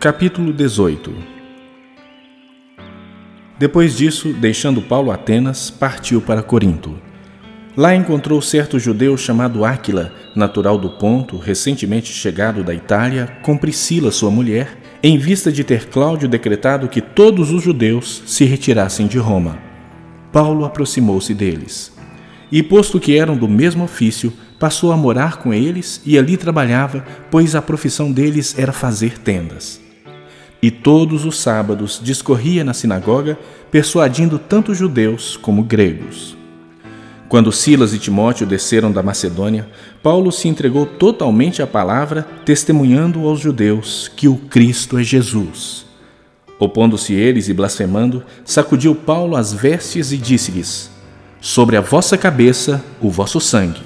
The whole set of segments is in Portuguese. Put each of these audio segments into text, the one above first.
Capítulo 18 Depois disso, deixando Paulo Atenas, partiu para Corinto. Lá encontrou certo judeu chamado Áquila, natural do Ponto, recentemente chegado da Itália, com Priscila, sua mulher, em vista de ter Cláudio decretado que todos os judeus se retirassem de Roma. Paulo aproximou-se deles. E, posto que eram do mesmo ofício, passou a morar com eles e ali trabalhava, pois a profissão deles era fazer tendas. E todos os sábados discorria na sinagoga, persuadindo tanto judeus como gregos. Quando Silas e Timóteo desceram da Macedônia, Paulo se entregou totalmente à palavra, testemunhando aos judeus que o Cristo é Jesus. Opondo-se eles e blasfemando, sacudiu Paulo as vestes e disse-lhes: Sobre a vossa cabeça o vosso sangue.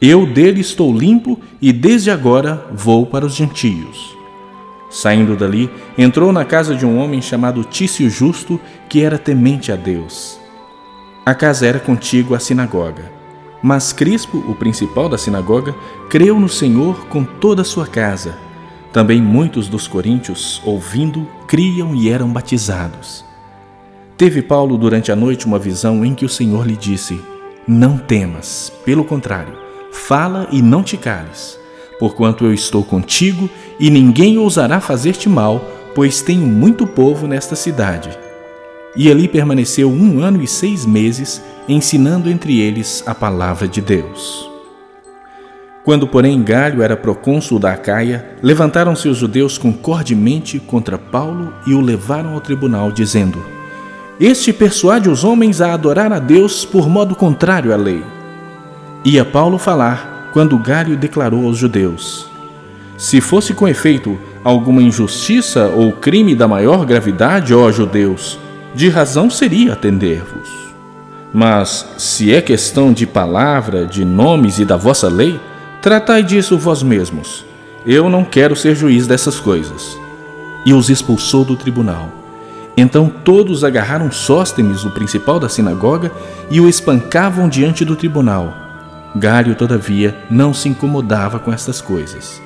Eu dele estou limpo e desde agora vou para os gentios. Saindo dali, entrou na casa de um homem chamado Tício Justo, que era temente a Deus. A casa era contígua à sinagoga. Mas Crispo, o principal da sinagoga, creu no Senhor com toda a sua casa. Também muitos dos coríntios, ouvindo, criam e eram batizados. Teve Paulo durante a noite uma visão em que o Senhor lhe disse: Não temas, pelo contrário, Fala e não te cales, porquanto eu estou contigo e ninguém ousará fazer-te mal, pois tenho muito povo nesta cidade. E ali permaneceu um ano e seis meses, ensinando entre eles a palavra de Deus. Quando, porém, Galho era procônsul da Acaia, levantaram-se os judeus concordemente contra Paulo e o levaram ao tribunal, dizendo: Este persuade os homens a adorar a Deus por modo contrário à lei. Ia Paulo falar quando Gário declarou aos judeus: Se fosse com efeito alguma injustiça ou crime da maior gravidade, ó judeus, de razão seria atender-vos. Mas se é questão de palavra, de nomes e da vossa lei, tratai disso vós mesmos. Eu não quero ser juiz dessas coisas. E os expulsou do tribunal. Então todos agarraram Sóstenes, o principal da sinagoga, e o espancavam diante do tribunal Gário, todavia, não se incomodava com estas coisas.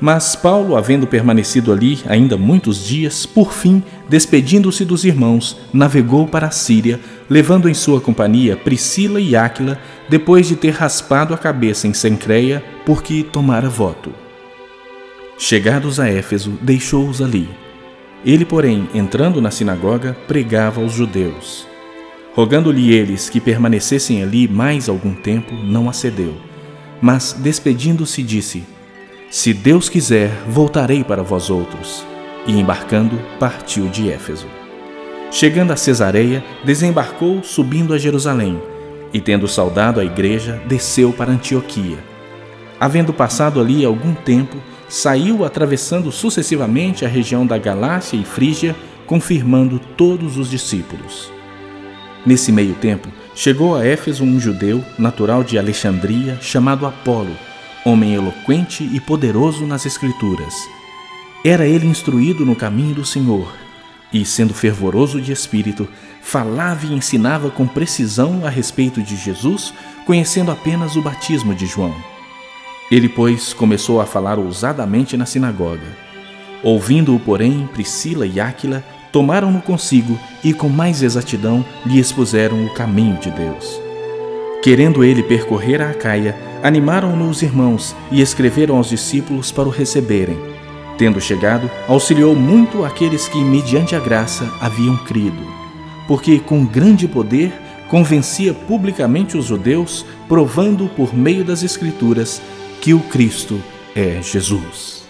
Mas Paulo, havendo permanecido ali ainda muitos dias, por fim, despedindo-se dos irmãos, navegou para a Síria, levando em sua companhia Priscila e Áquila, depois de ter raspado a cabeça em Sencreia, porque tomara voto. Chegados a Éfeso, deixou-os ali. Ele, porém, entrando na sinagoga, pregava aos judeus. Rogando-lhe eles que permanecessem ali mais algum tempo, não acedeu. Mas, despedindo-se, disse: Se Deus quiser, voltarei para vós outros. E embarcando, partiu de Éfeso. Chegando a Cesareia, desembarcou, subindo a Jerusalém, e tendo saudado a igreja, desceu para Antioquia. Havendo passado ali algum tempo, saiu atravessando sucessivamente a região da Galácia e Frígia, confirmando todos os discípulos. Nesse meio tempo, chegou a Éfeso um judeu, natural de Alexandria, chamado Apolo, homem eloquente e poderoso nas Escrituras. Era ele instruído no caminho do Senhor, e, sendo fervoroso de espírito, falava e ensinava com precisão a respeito de Jesus, conhecendo apenas o batismo de João. Ele, pois, começou a falar ousadamente na sinagoga. Ouvindo-o, porém, Priscila e Áquila tomaram-no consigo e com mais exatidão lhe expuseram o caminho de Deus. Querendo ele percorrer a Acaia, animaram-no os irmãos e escreveram aos discípulos para o receberem. Tendo chegado, auxiliou muito aqueles que, mediante a graça, haviam crido, porque com grande poder convencia publicamente os judeus, provando por meio das Escrituras que o Cristo é Jesus.